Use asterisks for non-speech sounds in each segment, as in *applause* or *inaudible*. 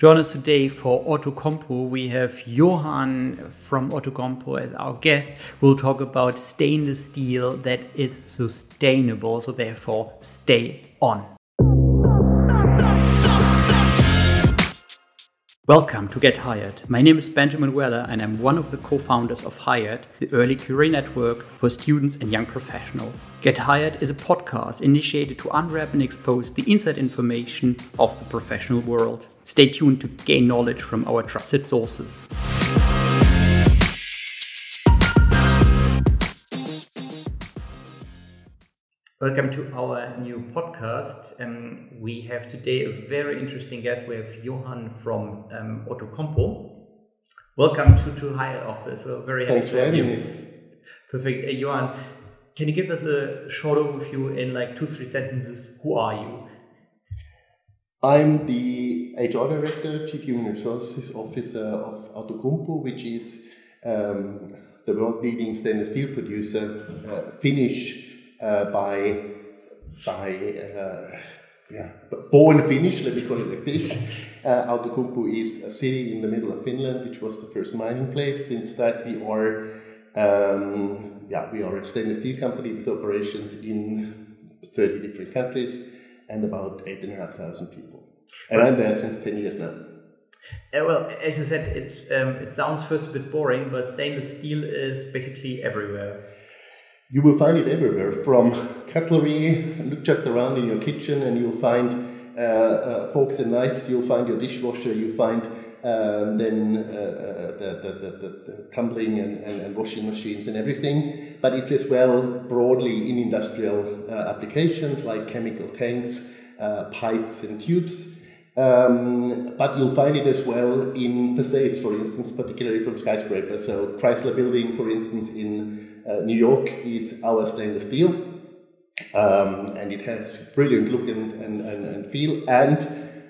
Join us today for Outokumpu. We have Johann from Outokumpu as our guest. We'll talk about stainless steel that is sustainable, so therefore stay on. Welcome to Get hyrd. My name is Benjamin Weller and I'm one of the co founders of hyrd, the early career network for students and young professionals. Get hyrd is a podcast initiated to unwrap and expose the inside information of the professional world. Stay tuned to gain knowledge from our trusted sources. Welcome to our new podcast. Um, we have today a very interesting guest. We have Johann from um, Outokumpu. Welcome to, to hyrd Office. We're very happy Thanks to have you. Me. Perfect. Uh, Johann, can you give us a short overview in like two, three sentences? Who are you? I'm the HR Director, Chief Human Resources Officer of Outokumpu, which is um, the world leading stainless steel producer, uh, Finnish uh, by by uh, yeah born Finnish. Let me call it like this. *laughs* Uh, Outokumpu is a city in the middle of Finland, which was the first mining place. Since that, we are um, yeah we are a stainless steel company with operations in thirty different countries and about eight and a half thousand people. And I'm there since ten years now. Uh, well, as I said, it's um, it sounds first a bit boring, but stainless steel is basically everywhere. You will find it everywhere, from cutlery, look just around in your kitchen and you'll find uh, uh, forks and knives, you'll find your dishwasher, you'll find um, then uh, uh the, the, the, the, tumbling and, and, and, washing machines and everything. But it's as well broadly in industrial uh, applications like chemical tanks, uh, pipes and tubes. Um, but you'll find it as well in facades, for instance, particularly from skyscrapers. So Chrysler Building, for instance, in New York is our stainless steel, um, and it has brilliant look and, and, and, and feel, and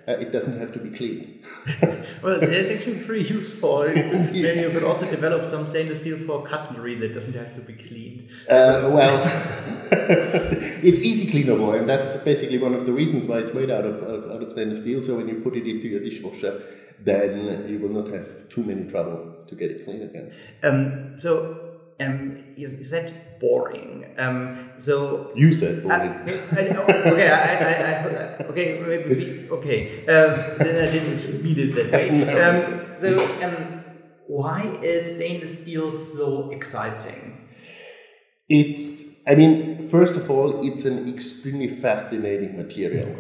uh, it doesn't have to be cleaned. *laughs* well, it's actually pretty useful. *laughs* Maybe you could also develop some stainless steel for cutlery that doesn't have to be cleaned. Uh, well, *laughs* it's easy cleanable, and that's basically one of the reasons why it's made out of, of, out of stainless steel. So when you put it into your dishwasher, then you will not have too many trouble to get it clean again. Um, so um, you said boring. Um, so you said boring. okay, I, I, I, okay, maybe, okay. Um, then I didn't read it that way. *laughs* Um, so, um, why is stainless steel so exciting? It's, I mean, first of all, it's an extremely fascinating material.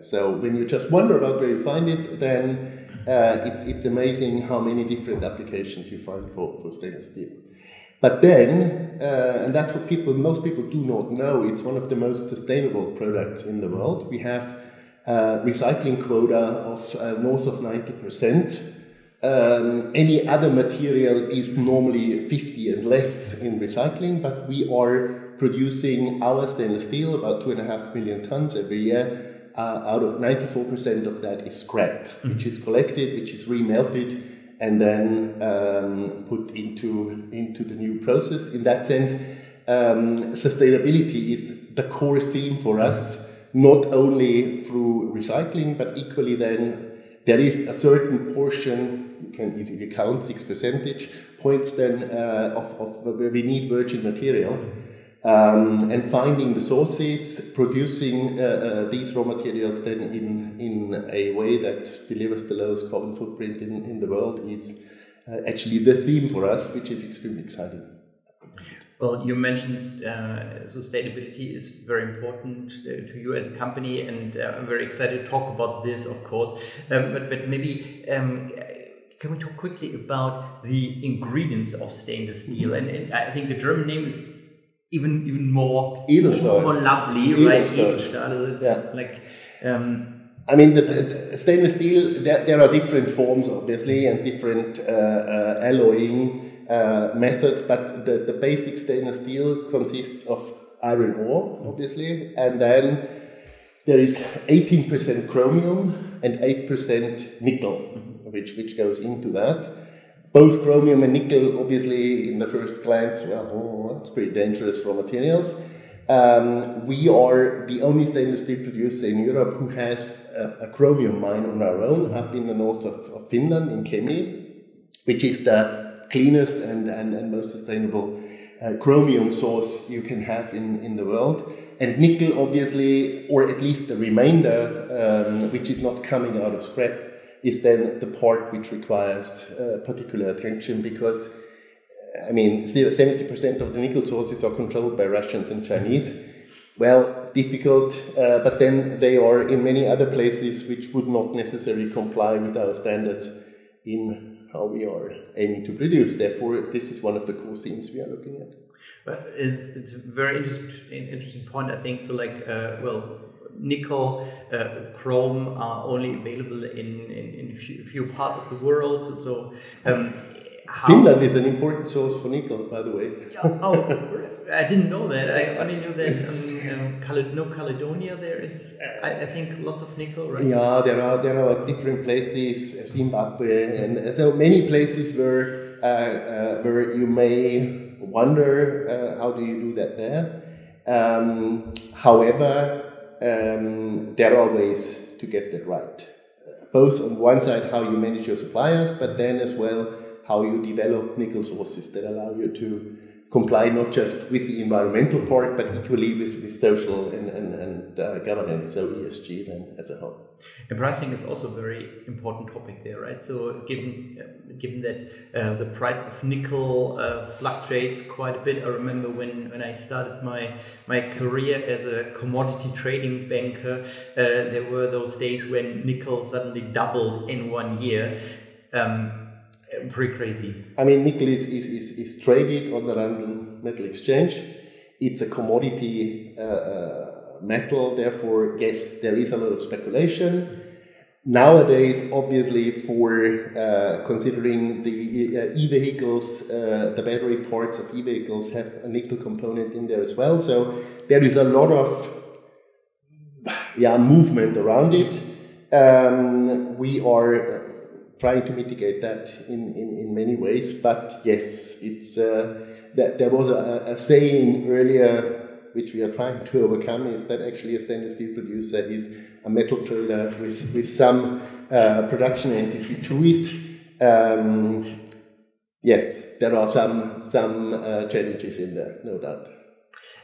So when you just wonder about where you find it, then uh, it's, it's amazing how many different applications you find for, for stainless steel. But then, uh, and that's what people, most people do not know, it's one of the most sustainable products in the world. We have a recycling quota of uh, north of 90%. Um, any other material is normally 50 and less in recycling, but we are producing our stainless steel, about two and a half million tons every year. Uh, out of 94% of that is scrap, mm-hmm. which is collected, which is remelted, and then um, put into into the new process. In that sense, um, sustainability is the core theme for us, not only through recycling, but equally then there is a certain portion you can easily count six percentage points then uh, of, of where we need virgin material um, and finding the sources, producing uh, uh, these raw materials then in, in a way that delivers the lowest carbon footprint in, in the world is uh, actually the theme for us, which is extremely exciting. Well, you mentioned uh, sustainability is very important uh, to you as a company, and uh, I'm very excited to talk about this, of course. Um, but, but maybe um, can we talk quickly about the ingredients of stainless steel? Mm -hmm. And, and, I think the German name is even even more Edelstahl. more lovely, Edelstahl. right? Edelstahl. It's yeah. like. Um, I mean, the, the stainless steel. There, there, are different forms, obviously, and different uh, uh, alloying uh, methods. But the, the basic stainless steel consists of iron ore, obviously, and then there is 18% chromium and 8% nickel, which which goes into that both chromium and nickel, obviously, in the first glance, well, oh, that's pretty dangerous raw materials. Um, we are the only stainless steel producer in Europe who has a, a chromium mine on our own up in the north of, of Finland, in Kemi, which is the cleanest and, and, and most sustainable uh, chromium source you can have in, in the world. And nickel, obviously, or at least the remainder, um, which is not coming out of scrap, is then the part which requires uh, particular attention because I mean, 70% of the nickel sources are controlled by Russians and Chinese. Well, difficult, uh, but then they are in many other places which would not necessarily comply with our standards in how we are aiming to produce. Therefore, this is one of the core themes we are looking at. it's, it's a very interesting, interesting point, I think. So, like, uh, well, nickel, uh, chrome are only available in, in, in a few, few, parts of the world. So, so um. Finland is an important source for nickel, by the way. oh, I didn't know that. I only knew that um, um, New Caledonia there is. I, I, think lots of nickel, right? Yeah, there are there are different places, Zimbabwe, and so many places where uh, uh, where you may wonder uh, how do you do that there. Um, however, um, there are ways to get that right. Both on one side, how you manage your suppliers, but then as well how you develop nickel sources that allow you to comply not just with the environmental part, but equally with, with social and, and, and uh, governance, so ESG then as a whole. And pricing is also a very important topic there, right? So given uh, given that uh, the price of nickel uh, fluctuates quite a bit, I remember when, when I started my my career as a commodity trading banker, uh, there were those days when nickel suddenly doubled in one year. Um, pretty crazy. I mean, nickel is, is, is, is traded on the London Metal Exchange. It's a commodity uh, uh, metal, therefore, yes, there is a lot of speculation. Nowadays, obviously, for uh, considering the uh, e-vehicles, uh, the battery parts of e-vehicles have a nickel component in there as well. So there is a lot of yeah movement around it. Um, we are trying to mitigate that in, in, in many ways. But yes, it's uh, that there was a, a, saying earlier which we are trying to overcome is that actually a stainless steel producer is a metal trader with, with some uh, production entity to it. Um, yes, there are some some uh, challenges in there, no doubt.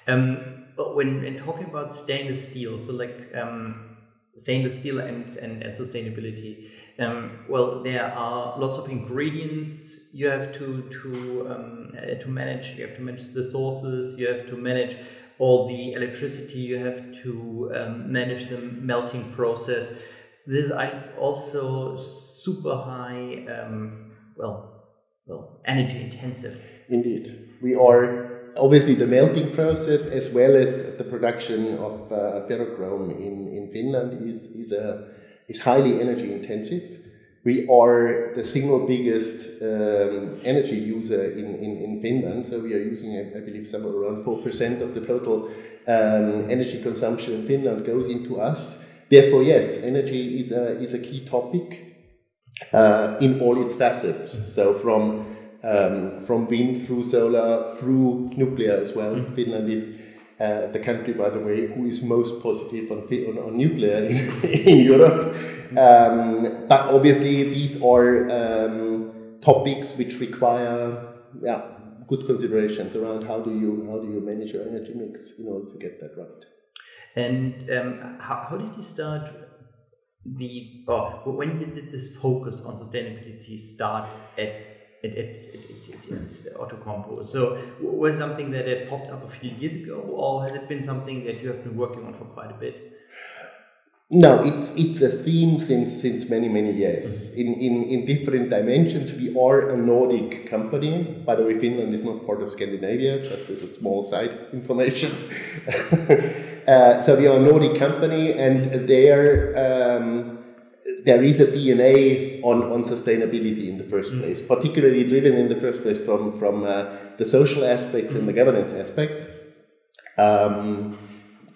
Um, when, when talking about stainless steel, so like um, stainless steel and, and, and sustainability. Um, well, there are lots of ingredients you have to to um, uh, to manage. You have to manage the sources. You have to manage all the electricity. You have to um, manage the melting process. This is also super high. Um, well, well, energy intensive. Indeed, we are obviously the melting process as well as the production of uh, ferrochrome in, in Finland is, is, a, is highly energy intensive. We are the single biggest um, energy user in, in, in Finland, so we are using, I believe, somewhere around 4% of the total um, energy consumption in Finland goes into us. Therefore, yes, energy is a, is a key topic uh, in all its facets. So, from um, from wind through solar through nuclear as well. Mm. Finland is uh, the country, by the way, who is most positive on, on, on nuclear in, *laughs* in Europe. Um, but obviously, these are um, topics which require yeah, good considerations around how do you how do you manage your energy mix in order to get that right. And um, how, how did you start the oh, when did this focus on sustainability start at it, it, it, it, it's the Outokumpu. So was something that had popped up a few years ago, or has it been something that you have been working on for quite a bit? No, it's it's a theme since since many many years in, in in different dimensions. We are a Nordic company. By the way, Finland is not part of Scandinavia. Just as a small side information. *laughs* uh, so we are a Nordic company, and there. Um, there is a DNA on, on sustainability in the first mm. place, particularly driven in the first place from, from uh, the social aspects and the governance aspect. Um,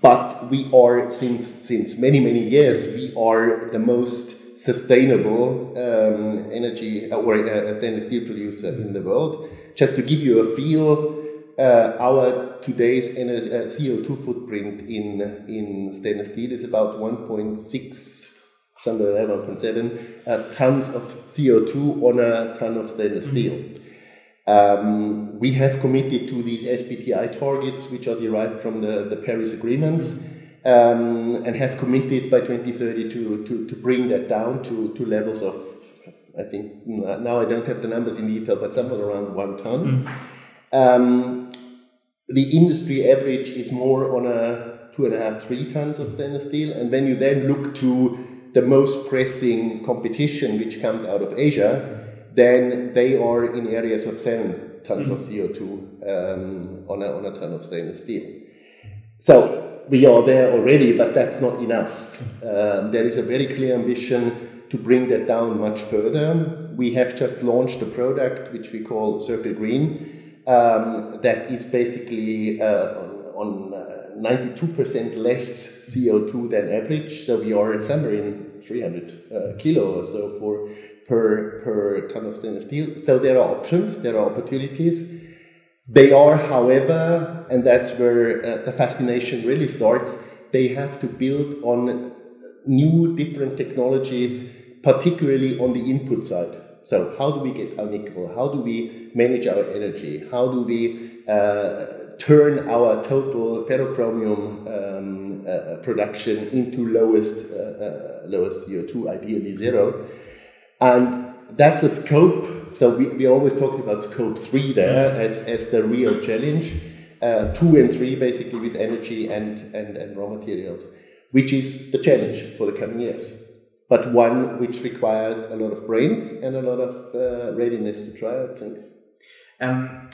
but we are, since, since many, many years, we are the most sustainable um, energy uh, or uh, stainless steel producer in the world. Just to give you a feel, uh, our today's energy, uh, CO2 footprint in in stainless steel is about 1.6, somewhere there 1.7 uh, tons of CO2 on a ton of stainless steel. Mm-hmm. Um, we have committed to these SBTI targets, which are derived from the, the Paris agreements, um, and have committed by 2030 to, to, to bring that down to, to levels of, I think, now I don't have the numbers in detail, but somewhere around one ton. Mm. Um, the industry average is more on a two and a half, three tons of stainless steel. And when you then look to the most pressing competition which comes out of Asia, then they are in areas of seven tons mm-hmm. of CO2 um, on, a, on a ton of stainless steel. So we are there already, but that's not enough. Um, there is a very clear ambition to bring that down much further. We have just launched a product which we call Circle Green um, that is basically uh, on, on uh, 92% less CO2 than average. So we are somewhere in 300 uh, kilo or so for per, per ton of stainless steel. So there are options, there are opportunities. They are, however, and that's where uh, the fascination really starts, they have to build on new different technologies, particularly on the input side. So, how do we get our nickel? How do we manage our energy? How do we uh, turn our total ferrochromium um, uh, production into lowest, uh, uh lowest CO2, ideally zero? And that's a scope. So we, we're always talking about scope three there mm. as, as the real challenge. Uh, two and three basically with energy and, and, and raw materials, which is the challenge for the coming years. But one which requires a lot of brains and a lot of uh, readiness to try out things. Um,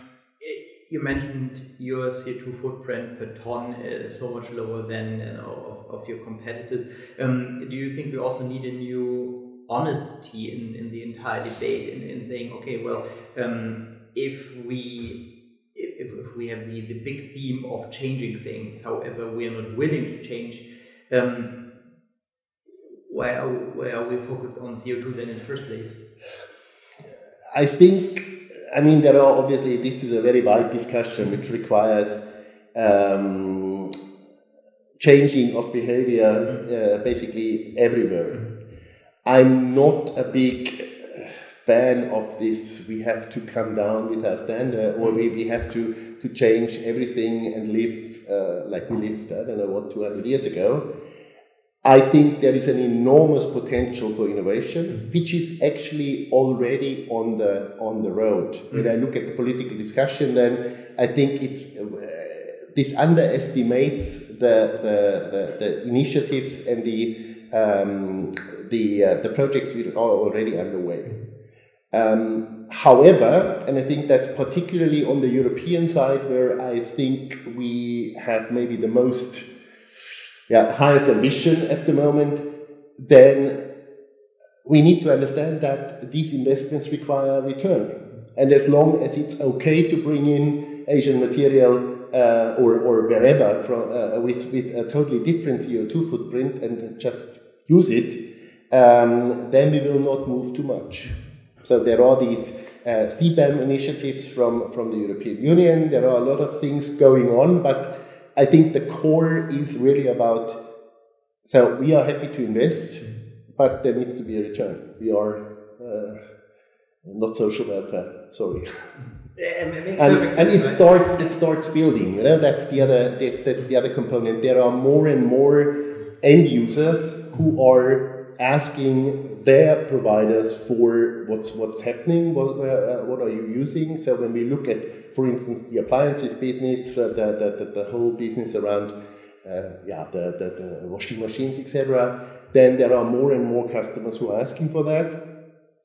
you mentioned your CO2 footprint per ton is so much lower than you know, of, of your competitors. Um, do you think we also need a new honesty in, in the entire debate in, in saying, okay, well, um, if we if, if we have the, the big theme of changing things, however, we are not willing to change, um, why, are we, why are we focused on CO2 then in the first place? I think, I mean, there are obviously, this is a very wide discussion which requires um, changing of behavior uh, basically everywhere. I'm not a big fan of this. We have to come down with our standard, or we, we have to, to change everything and live uh, like we lived, I don't know what, 200 years ago. I think there is an enormous potential for innovation, which is actually already on the on the road. Mm-hmm. When I look at the political discussion, then I think it's uh, this underestimates the, the, the, the initiatives and the um, the, uh, the projects which are already underway. Um, however, and I think that's particularly on the European side where I think we have maybe the most, yeah, highest ambition at the moment, then we need to understand that these investments require return. And as long as it's okay to bring in Asian material uh, or, or wherever from, uh, with, with a totally different CO2 footprint and just use it, um, then we will not move too much. So there are these uh, CBAM initiatives from, from the European Union. There are a lot of things going on, but I think the core is really about. So we are happy to invest, but there needs to be a return. We are uh, not social welfare. Sorry. and, and it starts it starts building. You know that's the other that's the other component. There are more and more end users who are asking their providers for what's what's happening, what, uh, what are you using. So when we look at, for instance, the appliances business, uh, the, the, the, the, whole business around uh, yeah, the, the, the washing machines, etc., then there are more and more customers who are asking for that.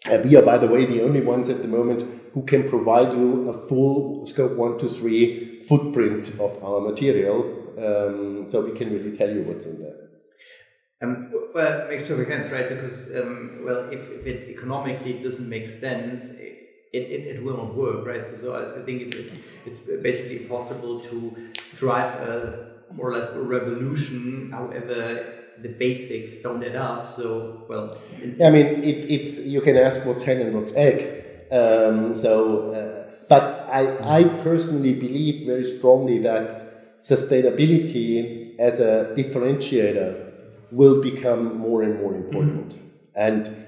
Uh, we are, by the way, the only ones at the moment who can provide you a full scope one to three footprint of our material. Um, so we can really tell you what's in there. Um, well, it makes perfect sense, right? Because, um, well, if, if it economically doesn't make sense, it, it, it will not work, right? So, so I think it's, it's, it's basically possible to drive a more or less a revolution, however, the basics don't add up. So, well, I mean, it's, it's you can ask what's hen and what's egg. Um, so, uh, but I, I personally believe very strongly that sustainability as a differentiator will become more and more important. Mm-hmm. And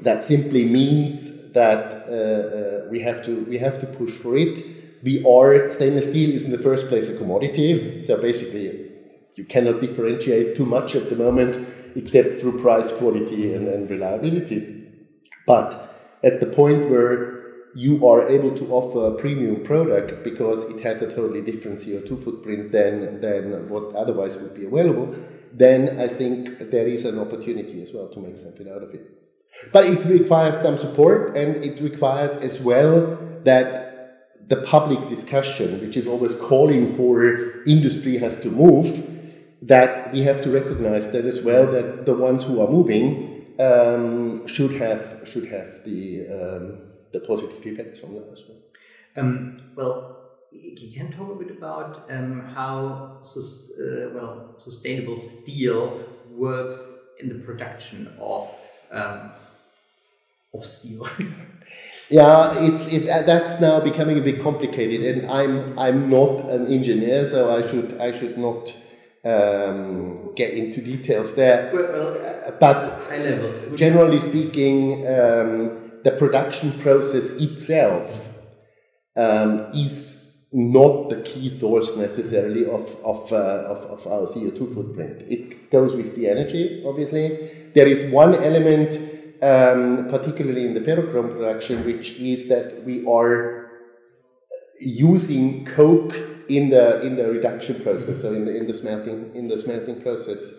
that simply means that uh, uh, we have to we have to push for it. We are stainless steel is in the first place a commodity, so basically you cannot differentiate too much at the moment except through price, quality, and, and reliability. But at the point where you are able to offer a premium product because it has a totally different CO2 footprint than, than what otherwise would be available, then I think there is an opportunity as well to make something out of it. But it requires some support and it requires as well that the public discussion, which is always calling for industry has to move, that we have to recognize that as well that the ones who are moving um, should have should have the um, the positive effects from that as well. Um, well, you can talk a bit about um, how uh, well sustainable steel works in the production of um, of steel. *laughs* yeah, it, it uh, that's now becoming a bit complicated, and I'm I'm not an engineer, so I should I should not um, get into details there. Well, well, uh, but high level. Generally speaking, um, the production process itself um, is not the key source necessarily of, of, uh, of, of, our CO2 footprint. It goes with the energy, obviously. There is one element, um, particularly in the ferrochrome production, which is that we are using coke in the in the reduction process, so in the in the smelting in the smelting process.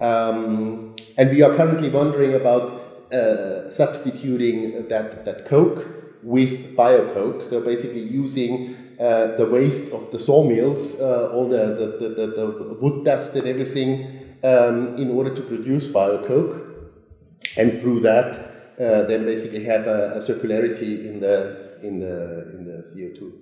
Um, and we are currently wondering about uh, substituting that that coke with biocoke. So basically using uh, the waste of the sawmills, uh, all the the, the, the, wood dust and everything, um, in order to produce biocoke, and through that, uh, then basically have a, a circularity in the in the in the CO two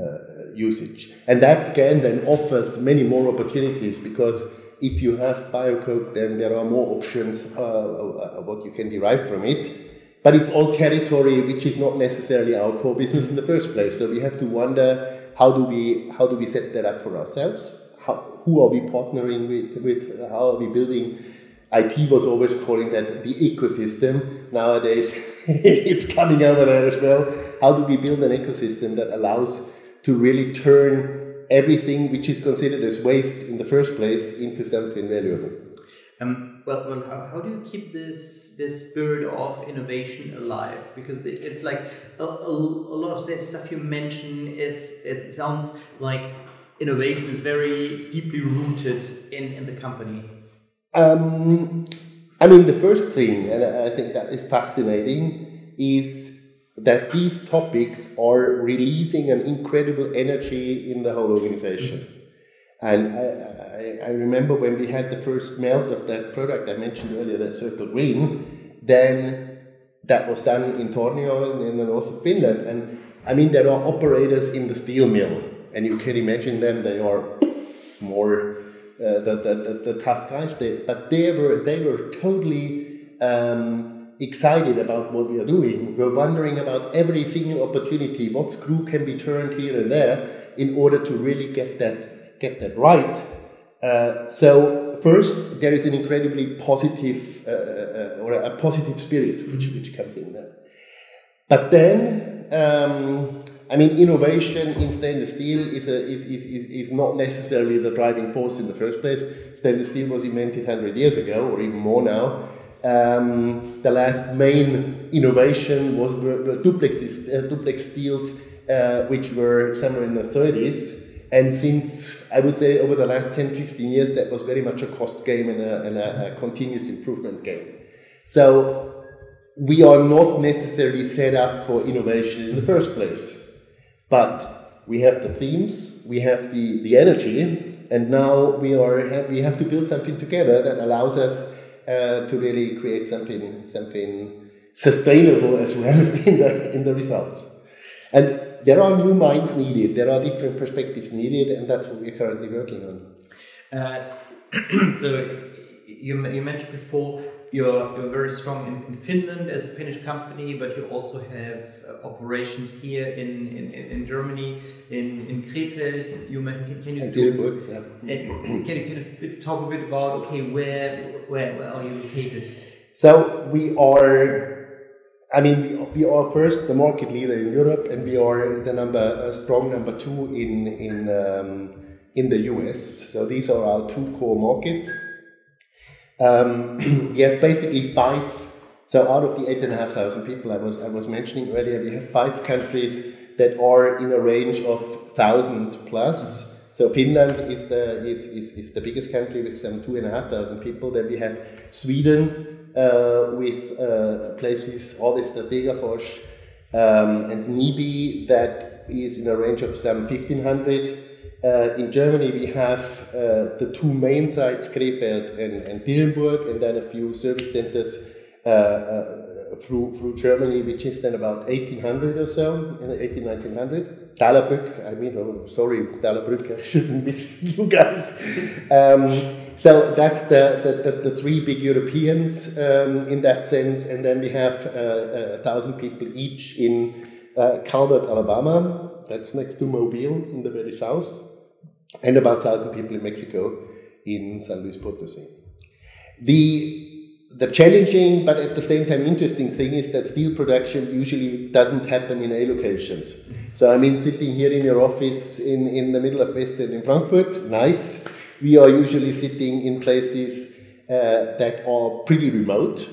uh, usage. And that again then offers many more opportunities because if you have biocoke, then there are more options uh, uh, what you can derive from it. But it's all territory which is not necessarily our core business in the first place. So we have to wonder how do we how do we set that up for ourselves? How, who are we partnering with? With how are we building? IT was always calling that the ecosystem. Nowadays, *laughs* it's coming over there as well. How do we build an ecosystem that allows to really turn everything which is considered as waste in the first place into something valuable. Um, well, well how, how do you keep this this spirit of innovation alive? Because it, it's like a, a, a, lot of stuff you mention is it sounds like innovation is very deeply rooted in, in the company. Um, I mean, the first thing, and I think that is fascinating, is that these topics are releasing an incredible energy in the whole organization. And I, I, remember when we had the first melt of that product I mentioned earlier, that Circle Green, then that was done in Tornio in the north of Finland. And I mean, there are operators in the steel mill, and you can imagine them, they are more uh, the, the, the, the, tough guys, they, but they were, they were totally. Um, excited about what we are doing. We're wondering about every single opportunity, what screw can be turned here and there in order to really get that get that right. Uh, so first, there is an incredibly positive uh, uh, or a positive spirit which which comes in there. But then, um, I mean, innovation in stainless steel is, a, is, is, is, is not necessarily the driving force in the first place. Stainless steel was invented 100 years ago, or even more now. Um, the last main innovation was were, duplex, uh, duplex steels, uh, which were somewhere in the 30s. And since I would say over the last 10, 15 years, that was very much a cost game and a, and a, a continuous improvement game. So we are not necessarily set up for innovation in the first place. But we have the themes, we have the, the energy, and now we, are, we have to build something together that allows us uh, to really create something something sustainable as well *laughs* in the in the results. And there are new minds needed. There are different perspectives needed, and that's what we're currently working on. Uh, *clears throat* so you, you mentioned before you're, you're very strong in, in Finland as a Finnish company, but you also have uh, operations here in, in, in Germany, in, in Krefeld. You can, can you and Dillenburg, yeah. can, can you talk a bit about okay where where, where are you located? So we are I mean, we, we are first the market leader in Europe, and we are the number strong number two in in um, in the US. So these are our two core markets. Um, *clears throat* we have basically five. So out of the eight and a half thousand people I was I was mentioning earlier, we have five countries that are in a range of thousand plus. So Finland is the is, is, is the biggest country with some two and a half thousand people. Then we have Sweden with uh, places, Avesta, Degerfors, um, and Nyby that is in a range of some 1500. Uh, in Germany, we have uh, the two main sites, Krefeld and, and Dillenburg, and then a few service centers uh, uh, through, through Germany, which is then about 1800 or so, in 18, 1900. Dahlerbrück, I mean, oh, sorry, Dahlerbrück, I shouldn't miss *laughs* you guys. Um, so that's the, the, the, the, three big Europeans um, in that sense, and then we have uh, a thousand people each in uh, Calvert, Alabama. That's next to Mobile in the very south, and about thousand people in Mexico in San Luis Potosi. The the challenging but at the same time interesting thing is that steel production usually doesn't happen in A locations. So I mean, sitting here in your office in, in the middle of West End in Frankfurt, nice we are usually sitting in places uh, that are pretty remote,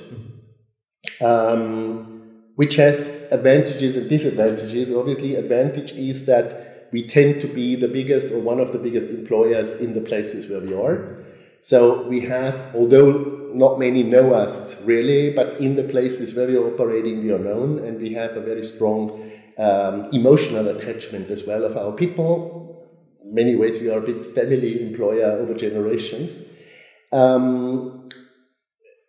um, which has advantages and disadvantages. Obviously, advantage is that we tend to be the biggest or one of the biggest employers in the places where we are. So we have, although not many know us really, but in the places where we are operating, we are known, and we have a very strong um, emotional attachment as well of our people many ways we are a bit family employer over generations. Um,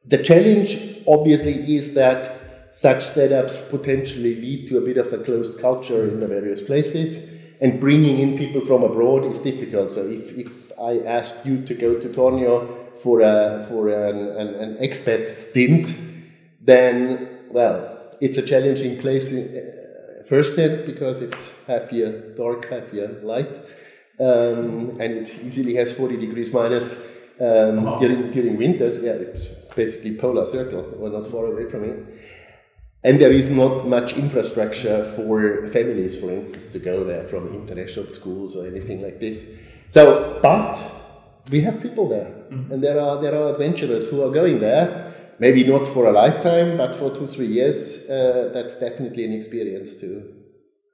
the challenge obviously is that such setups potentially lead to a bit of a closed culture in the various places and bringing in people from abroad is difficult. So if, if I asked you to go to Tornio for, a, for an, an, an expat stint, then, well, it's a challenging place uh, first hand because it's half year dark, half year light um, and it easily has 40 degrees minus um, wow. during, during winters. Yeah, it's basically polar circle. We're not far away from it. And there is not much infrastructure for families, for instance, to go there from international schools or anything like this. So, but we have people there, mm-hmm. and there are there are adventurers who are going there. Maybe not for a lifetime, but for two three years. Uh, that's definitely an experience to,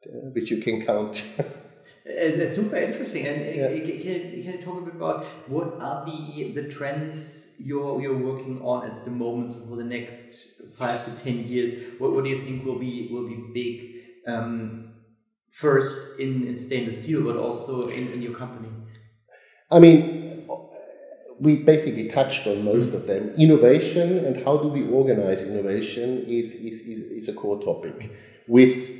uh, which you can count. *laughs* It's, it's, super interesting. And yeah. can, can you talk a bit about what are the the trends you're you're working on at the moment for the next five to ten years? What, what do you think will be will be big um, first in, in stainless steel, but also in, in your company? I mean, we basically touched on most of them. Innovation and how do we organize innovation is, is, is, is a core topic with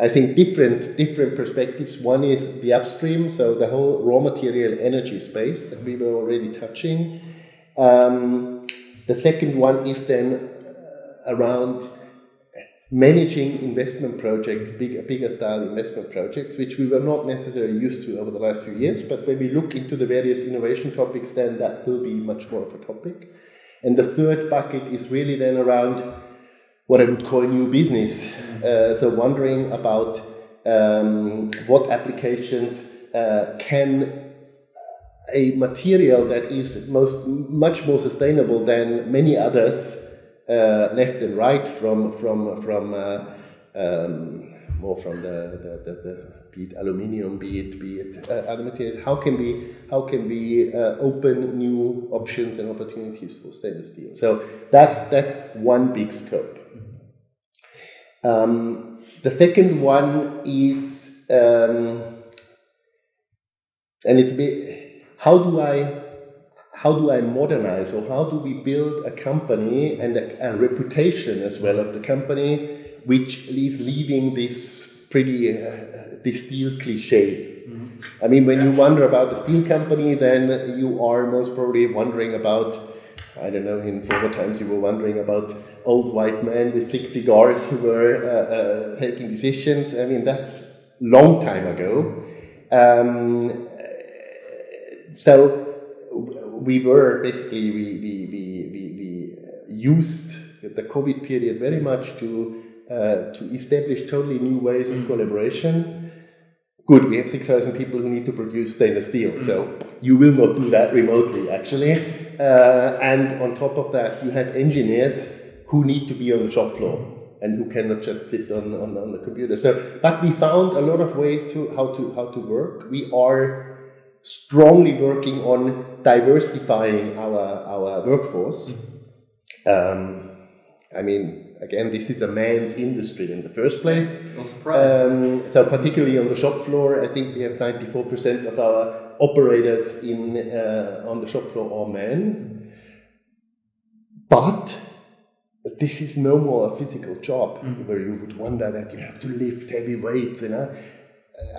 I think different different perspectives. One is the upstream, so the whole raw material energy space that we were already touching. Um, the second one is then uh, around managing investment projects, big, bigger style investment projects, which we were not necessarily used to over the last few years. But when we look into the various innovation topics, then that will be much more of a topic. And the third bucket is really then around what I would call new business. Uh, so wondering about um, what applications uh, can a material that is most much more sustainable than many others uh, left and right from from from uh, um, more from the, the, the, the, be it aluminium, be it be it uh, other materials. How can we how can we uh, open new options and opportunities for stainless steel? So that's that's one big scope. Um, the second one is, um, and it's a bit, how do I, how do I modernize or how do we build a company and a, a reputation as well of the company, which is leaving this pretty, uh, this steel cliche. Mm-hmm. I mean, when you wonder about the steel company, then you are most probably wondering about I don't know, in former times you were wondering about old white men with six cigars who were uh, uh, taking decisions. I mean, that's long time ago. Um, so we were basically, we, we, we, we, we used the COVID period very much to, uh, to establish totally new ways of mm. collaboration. Good, we have 6,000 people who need to produce stainless steel, mm. so you will not do that remotely, actually. Uh, and on top of that, you have engineers who need to be on the shop floor and who cannot just sit on, on, on the computer. So, but we found a lot of ways to how to how to work. We are strongly working on diversifying our our workforce. Um, I mean, again, this is a man's industry in the first place. Um, so, particularly on the shop floor, I think we have ninety four percent of our operators in uh, on the shop floor are men. But this is no more a physical job mm. where you would wonder that you have to lift heavy weights, you know.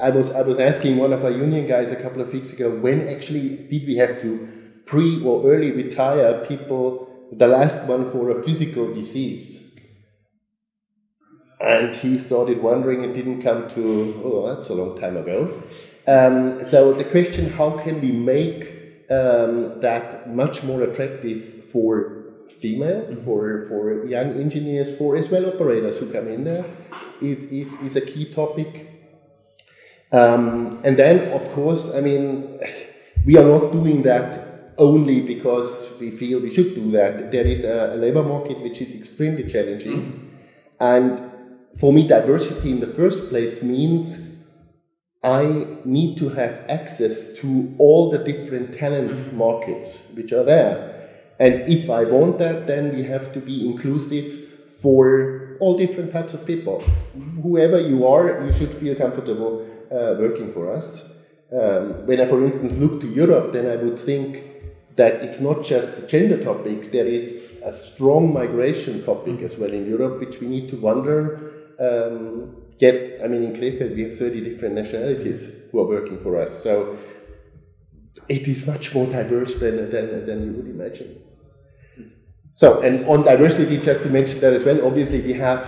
I was I was asking one of our union guys a couple of weeks ago when actually did we have to pre or early retire people the last one for a physical disease and he started wondering and didn't come to oh that's a long time ago um, so the question how can we make um, that much more attractive for female for for young engineers for as well operators who come in there is is, is a key topic um, and then of course i mean we are not doing that only because we feel we should do that there is a, a labor market which is extremely challenging mm-hmm. and for me diversity in the first place means I need to have access to all the different talent mm-hmm. markets which are there. And if I want that, then we have to be inclusive for all different types of people. Whoever you are, you should feel comfortable uh, working for us. Um, when I, for instance, look to Europe, then I would think that it's not just a gender topic, there is a strong migration topic as well in Europe, which we need to wonder. Um, get, I mean, in Krefeld, we have 30 different nationalities who are working for us. So it is much more diverse than, than, than you would imagine. So, and on diversity, just to mention that as well, obviously we have,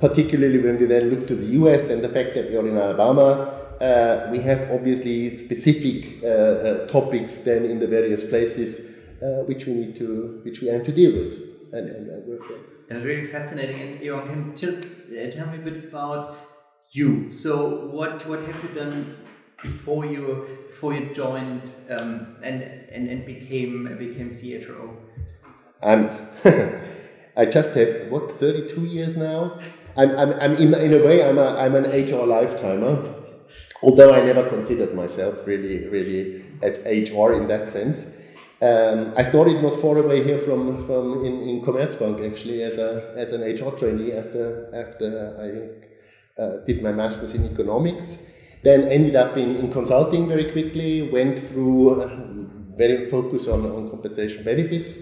particularly when we then look to the US and the fact that we are in Alabama, uh, we have obviously specific uh, uh, topics then in the various places uh, which we need to, which we have to deal with and, and, and work with. And really fascinating. And Johann, can tell, tell me a bit about you. So, what what have you done before you before you joined um, and, and and became became CHRO? I'm, *laughs* I just had, what, 32 years now? I'm, I'm, I'm in, in a way, I'm, a, I'm an HR lifetimer, although I never considered myself really, really as HR in that sense. Um, I started not far away here from, from in, in Commerzbank actually as, a, as an HR trainee after, after I uh, did my master's in economics. Then ended up in, in consulting very quickly, went through uh, very focus on, on compensation benefits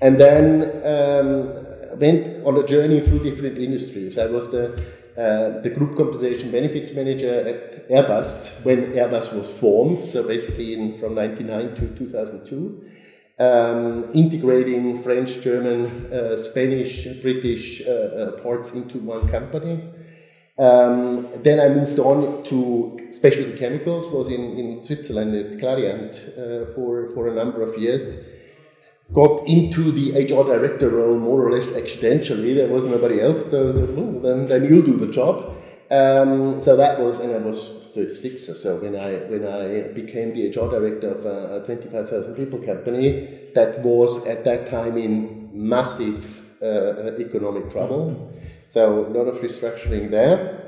and then um, went on a journey through different industries. I was the uh, the group compensation benefits manager at Airbus when Airbus was formed, so basically in, from 1999 to 2002, um, integrating French, German, uh, Spanish, British uh, uh parts into one company. Um, then I moved on to specialty chemicals, was in, in Switzerland at Clariant uh, for, for a number of years got into the HR director role more or less accidentally. There was nobody else, so then, then you'll do the job. Um, so that was, and I was 36 or so when I when I became the HR director of a, a 25,000 people company that was at that time in massive uh economic trouble. So a lot of restructuring there.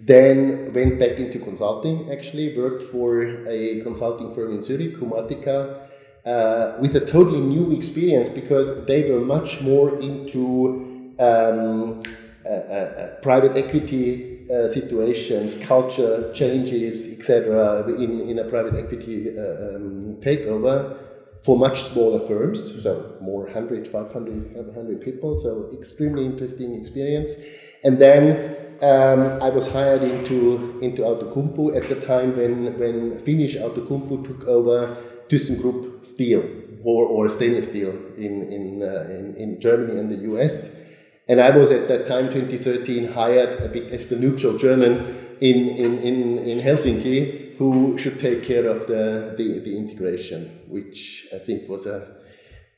Then went back into consulting. Actually worked for a consulting firm in Zurich, Humatica uh, with a totally new experience because they were much more into um, uh, uh, uh private equity uh, situations, culture changes, etc. In, in a private equity um, takeover for much smaller firms, so more 100, 500, 500 people, so extremely interesting experience. And then um, I was hired into into Outokumpu at the time when when Finnish Outokumpu took over ThyssenKrupp Steel. or, or stainless steel in, in, uh, in, in Germany and the US. And I was at that time, 2013, hired a bit as the neutral German in, in, in, in Helsinki who should take care of the, the, the integration, which I think was a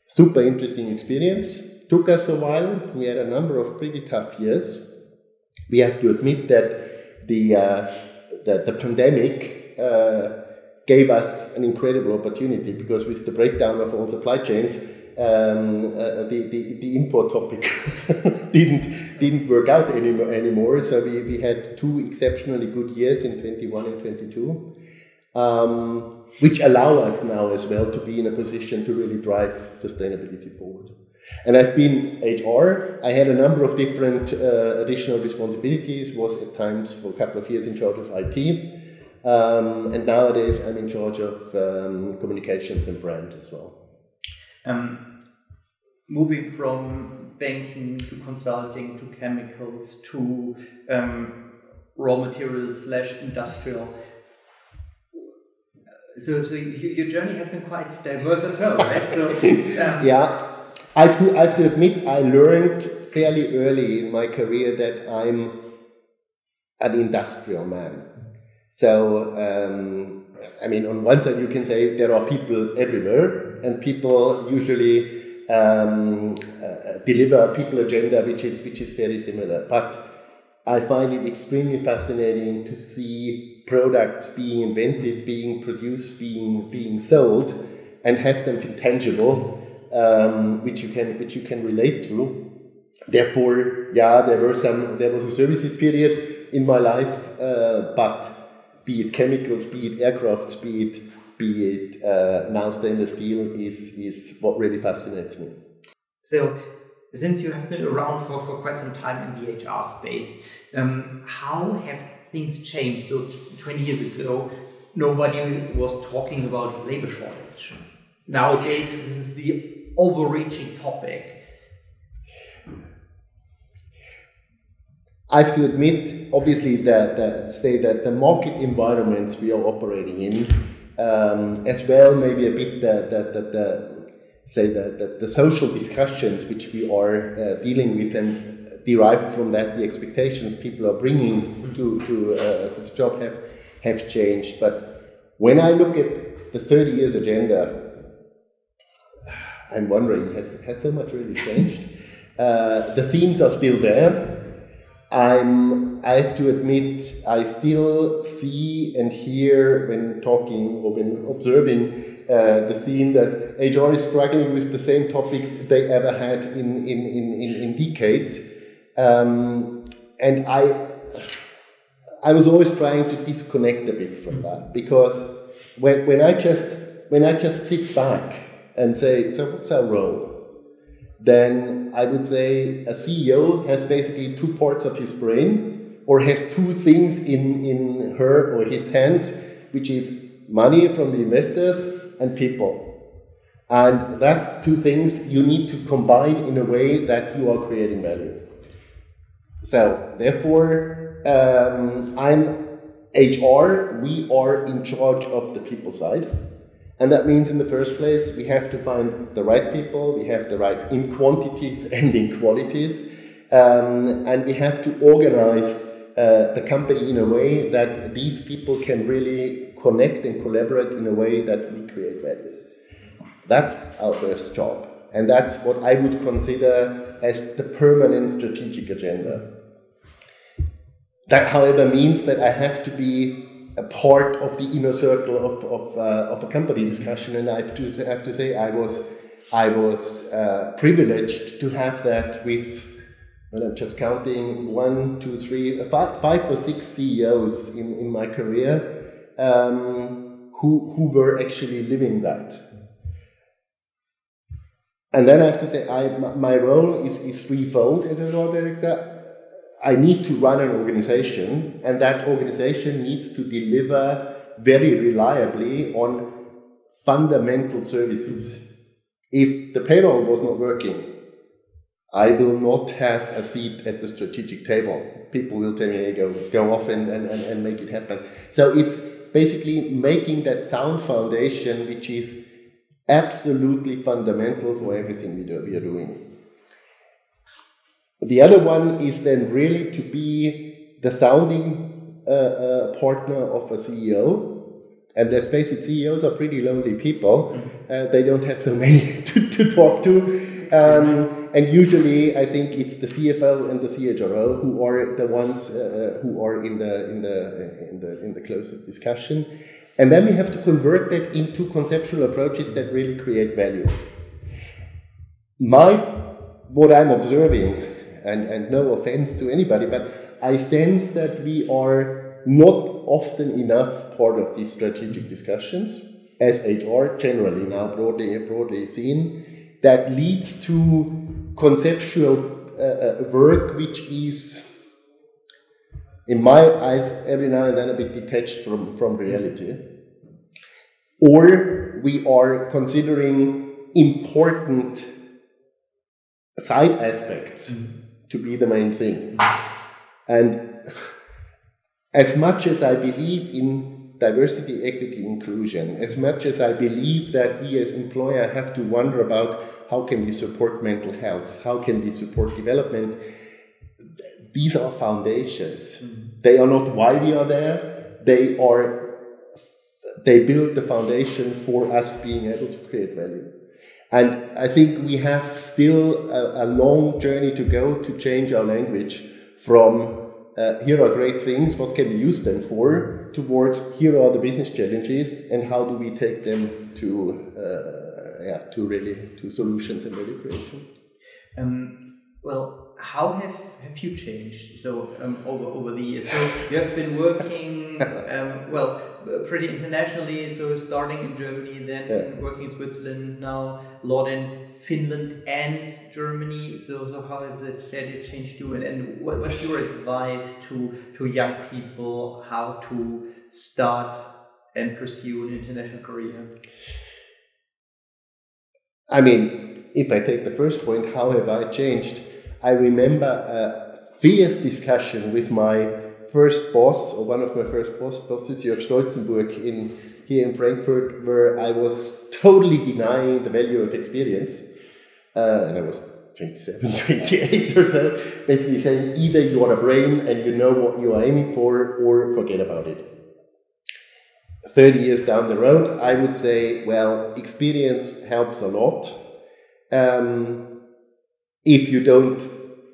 super interesting experience. Took us a while. We had a number of pretty tough years. We have to admit that the, uh, the, the pandemic uh, gave us an incredible opportunity because with the breakdown of all supply chains, um, uh, the, the, the import topic *laughs* didn't didn't work out anymore, anymore. So we, we had two exceptionally good years in 21 and 22, um, which allow us now as well to be in a position to really drive sustainability forward. And I've been HR. I had a number of different uh, additional responsibilities. Was at times for a couple of years in charge of IT. Um, and nowadays I'm in charge of um, communications and brand as well. Um, moving from banking to consulting to chemicals to um, raw materials slash industrial. So, so your journey has been quite diverse as well, right? So *laughs* um, yeah, I have to I have to admit I learned fairly early in my career that I'm an industrial man. So um, I mean, on one side you can say there are people everywhere and people usually um, uh, deliver a people agenda which is which is very similar. But I find it extremely fascinating to see products being invented, being produced, being being sold, and have something tangible um, which you can which you can relate to. Therefore, yeah, there were some there was a services period in my life, uh, but be it chemicals, be it aircrafts, be it be it uh, now stainless steel, is, is what really fascinates me. So, since you have been around for, for quite some time in the HR space, um, how have things changed? So, 20 years ago, nobody was talking about labor shortage. Nowadays, this is the overreaching topic. I have to admit, obviously, that, that say that the market environments we are operating in um, as well maybe a bit the, the, the, the say the, the, the, social discussions which we are uh, dealing with and derived from that the expectations people are bringing to, to, uh, to the job have, have changed. But when I look at the 30 years agenda, I'm wondering, has, has so much really changed? Uh, the themes are still there. I'm, I have to admit, I still see and hear when talking or when observing uh, the scene that HR is struggling with the same topics they ever had in, in, in, in, in decades. Um, and I, I was always trying to disconnect a bit from that because when, when, I just, when I just sit back and say, so what's our role? Then I would say a CEO has basically two parts of his brain or has two things in, in her or his hands, which is money from the investors and people. And that's two things you need to combine in a way that you are creating value. So, therefore, um, I'm HR, we are in charge of the people side. And that means, in the first place, we have to find the right people, we have the right in quantities *laughs* and in qualities, um, and we have to organize uh, the company in a way that these people can really connect and collaborate in a way that we create value. That's our first job. And that's what I would consider as the permanent strategic agenda. That, however, means that I have to be a part of the inner circle of, of, uh, of a company discussion. And I have to, I have to say, I was, I was uh, privileged to have that with, well, I'm just counting one, two, three, uh, five, five or six CEOs in, in my career um, who, who were actually living that. And then I have to say, I, my role is, is threefold as a law director. I need to run an organization, and that organization needs to deliver very reliably on fundamental services. If the payroll was not working, I will not have a seat at the strategic table. People will tell me, hey, go, go off and, and, and make it happen. So it's basically making that sound foundation, which is absolutely fundamental for everything we, do, we are doing. The other one is then really to be the sounding uh, uh, partner of a CEO. And let's face it, CEOs are pretty lonely people. Mm-hmm. Uh, they don't have so many *laughs* to, to talk to. Um, and usually, I think it's the CFO and the CHRO who are the ones uh, uh, who are in the in the in the in the closest discussion. And then we have to convert that into conceptual approaches that really create value. My what I'm observing, and, and no offense to anybody, but I sense that we are not often enough part of these strategic discussions as HR generally now broadly broadly seen that leads to conceptual uh, uh, work which is in my eyes every now and then a bit detached from, from reality or we are considering important side aspects mm. To be the main thing and as much as i believe in diversity equity inclusion as much as i believe that we as employer have to wonder about how can we support mental health? How can we support development? These are foundations. Mm. They are not why we are there. They are they build the foundation for us being able to create value. And I think we have still a, a long journey to go to change our language from uh, here are great things, what can we use them for, towards here are the business challenges and how do we take them to uh, yeah, to really to solutions and value creation. Um, well, how have, have you changed so um, over over the years? So you have been working *laughs* um, well pretty internationally. So starting in Germany, then yeah. working in Switzerland, now a lot in Finland and Germany. So so how has it had it changed you? And, and what, what's your advice to to young people how to start and pursue an international career? I mean, if I take the first point, how have I changed? I remember a fierce discussion with my first boss, or one of my first boss, bosses, Jörg Stolzenburg, in here in Frankfurt, where I was totally denying the value of experience. Uh, and I was 27, *laughs* 28 or so, basically saying either you are a brain and you know what you are aiming for, or forget about it. 30 years down the road, I would say, well, experience helps a lot. Um, if you don't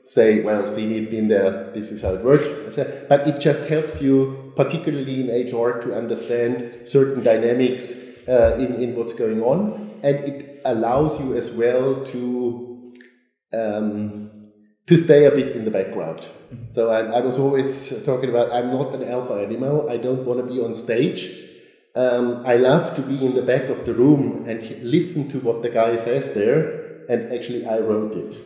say, well, see it, been there, this is how it works, but it just helps you, particularly in HR, to understand certain dynamics uh, in, in what's going on, and it allows you as well to um, to stay a bit in the background. Mm-hmm. So I, I was always talking about I'm not an alpha animal. I don't want to be on stage. Um, I love to be in the back of the room and listen to what the guy says there, and actually I wrote it.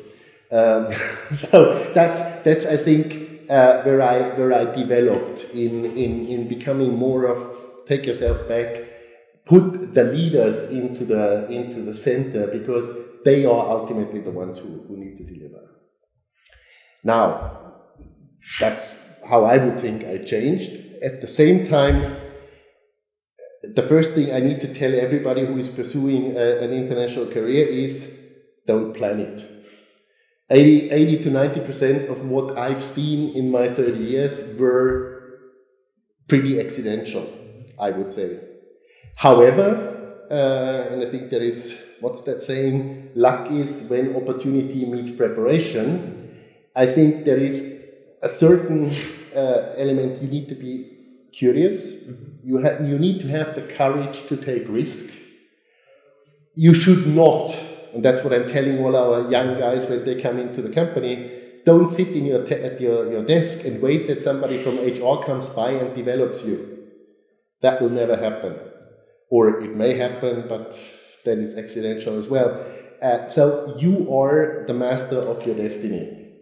Um, *laughs* so that's that's I think uh, where I where I developed in in in becoming more of take yourself back, put the leaders into the into the center because they are ultimately the ones who, who need to deliver. Now, that's how I would think I changed. At the same time the first thing I need to tell everybody who is pursuing a, an international career is don't plan it. 80, 80 to 90% of what I've seen in my 30 years were pretty accidental, I would say. However, uh, and I think there is, what's that saying? Luck is when opportunity meets preparation. I think there is a certain uh, element you need to be curious. Mm-hmm you, ha- you need to have the courage to take risk. You should not, and that's what I'm telling all our young guys when they come into the company, don't sit in your te- at your, your desk and wait that somebody from HR comes by and develops you. That will never happen. Or it may happen, but then it's accidental as well. Uh, so you are the master of your destiny.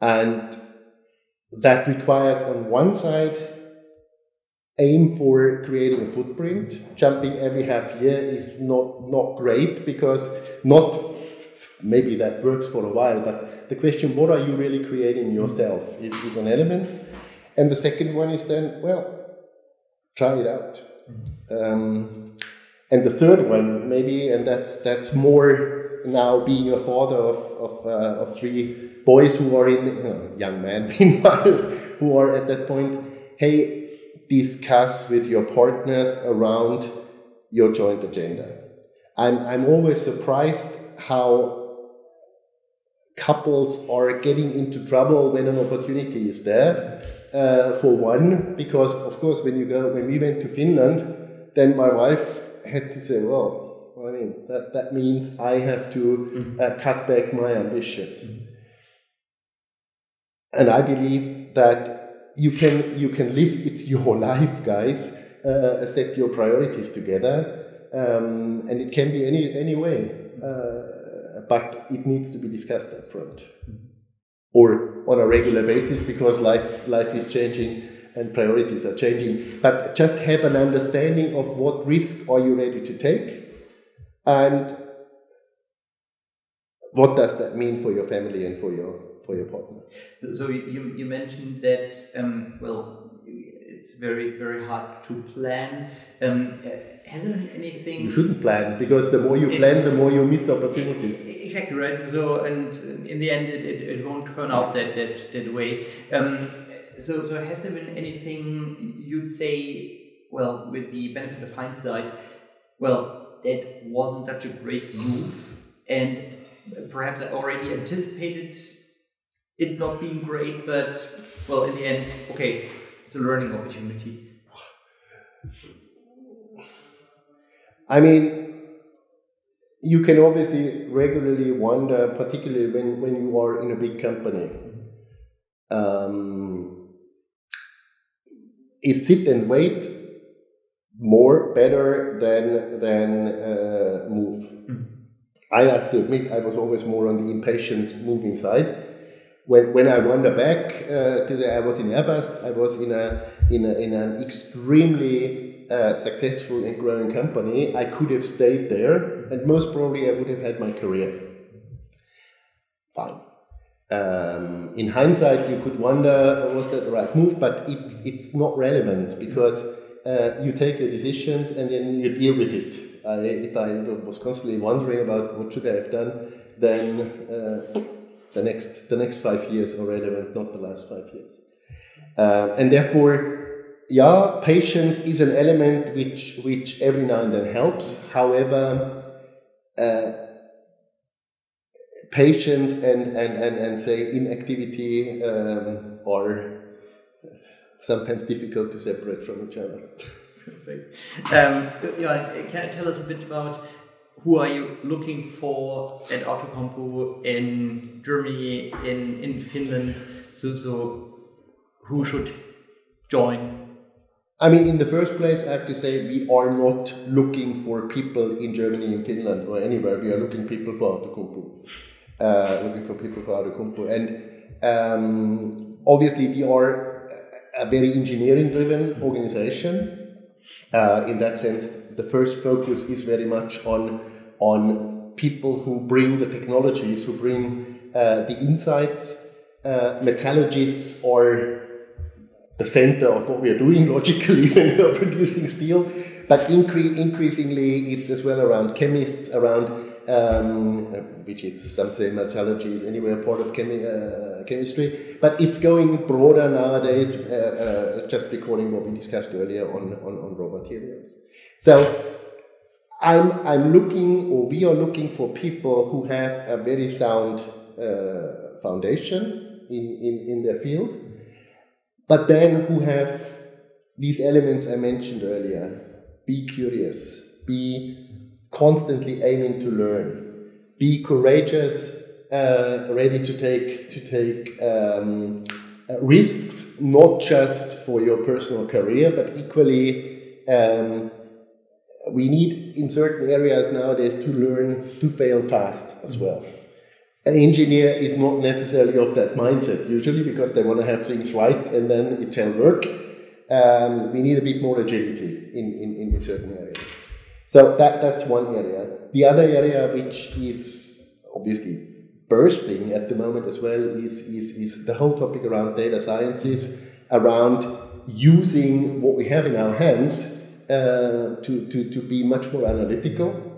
And that requires, on one side, aim for creating a footprint. Jumping every half year is not, not great because not maybe that works for a while, but the question, what are you really creating yourself, is, is an element. And the second one is then, well, try it out. Um, And the third one, maybe, and that's that's more now being a father of of, uh, of three boys who are in young men *laughs* meanwhile who are at that point. Hey, discuss with your partners around your joint agenda. I'm I'm always surprised how couples are getting into trouble when an opportunity is there. Uh, for one, because of course, when you go, when we went to Finland, then my wife had to say, well, I mean, that, that means I have to mm-hmm. uh, cut back my ambitions. And I believe that you can, you can live, it's your life, guys, uh, set your priorities together, um, and it can be any, any way. Uh, but it needs to be discussed up front or on a regular basis because life life is changing and priorities are changing. But just have an understanding of what risk are you ready to take and what does that mean for your family and for your for your partner? So you, you mentioned that um, well it's very very hard to plan. Um, hasn't anything. You shouldn't plan because the more you it, plan, the more you miss opportunities. Exactly right. So, and in the end, it, it, it won't turn out that that, that way. Um, so, so has there been anything you'd say? Well, with the benefit of hindsight, well, that wasn't such a great move, and perhaps I already anticipated it not being great, but well, in the end, okay, it's a learning opportunity. I mean, you can obviously regularly wonder, particularly when, when you are in a big company, um, is sit and wait more better than than uh, move? Mm. I have to admit, I was always more on the impatient moving side. When, when I wander back uh, to the, I was in Airbus, I was in a in a, in an extremely a successful and growing company, I could have stayed there, and most probably I would have had my career. Fine. Um, in hindsight, you could wonder was that the right move, but it's it's not relevant because uh, you take your decisions and then you deal with it. if I was constantly wondering about what should I have done, then uh, the next the next five years are relevant, not the last five years. Uh, and therefore, yeah, patience is an element which which every now and then helps. However, uh, patience and, and, and, and say inactivity um, are sometimes difficult to separate from each other. *laughs* Perfect. Um, can you tell us a bit about who are you looking for at Outokumpu in Germany, in, in Finland? So, so who should join I mean, in the first place, I have to say we are not looking for people in Germany, in Finland, or anywhere. We are looking people for Outokumpu, uh, looking for people for Outokumpu, and um, obviously we are a very engineering-driven organization. Uh, in that sense, the first focus is very much on on people who bring the technologies, who bring uh, the insights. Uh, metallurgists or the center of what we are doing *laughs* logically when we are producing steel. But incre- increasingly, it's as well around chemists, around um, which is some say metallurgy is anywhere part of chemi- uh, chemistry. But it's going broader nowadays. Uh, uh, just recalling what we discussed earlier on, on, on raw materials. So I'm, I'm looking, or we are looking for people who have a very sound uh, foundation in, in, in their field but then who have these elements I mentioned earlier. Be curious, be constantly aiming to learn, be courageous, uh, ready to take to take um, uh, risks, not just for your personal career, but equally. Um, we need in certain areas nowadays to learn to fail fast as well an engineer is not necessarily of that mindset usually because they want to have things right and then it shall work. Um, we need a bit more agility in, in, in certain areas. So that, that's one area. The other area, which is obviously bursting at the moment as well, is, is, is the whole topic around data sciences, around using what we have in our hands uh, to, to, to be much more analytical.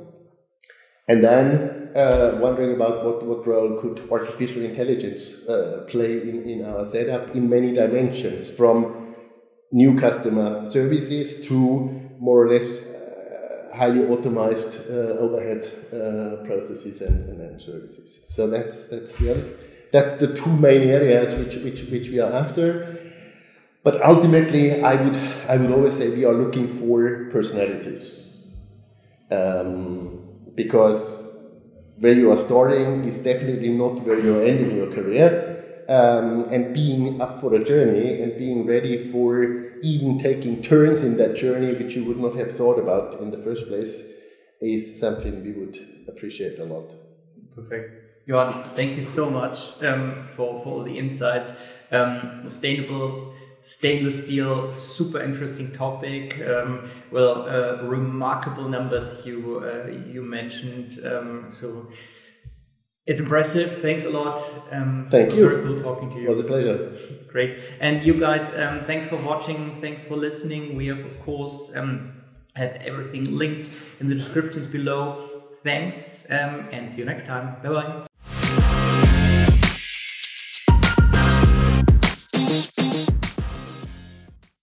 And then uh, wondering about what, what role could artificial intelligence uh, play in, in our setup in many dimensions, from new customer services to more or less uh, highly automized uh, overhead uh, processes and, and, and, services. So that's that's the other, that's the two main areas which, which, which we are after. But ultimately, I would I would always say we are looking for personalities. Um, because where you are starting is definitely not where you're ending your career. Um, and being up for a journey and being ready for even taking turns in that journey which you would not have thought about in the first place is something we would appreciate a lot. Perfect. Johann, thank you so much um, for, for all the insights. Um, sustainable stainless steel, super interesting topic. Um, well, uh, remarkable numbers you uh, you mentioned. Um, so it's impressive. Thanks a lot. Um, Thank it you. Very cool talking to you. It was a pleasure. *laughs* Great. And you guys, um, thanks for watching. Thanks for listening. We have, of course, um, have everything linked in the descriptions below. Thanks, um, and see you next time. Bye bye.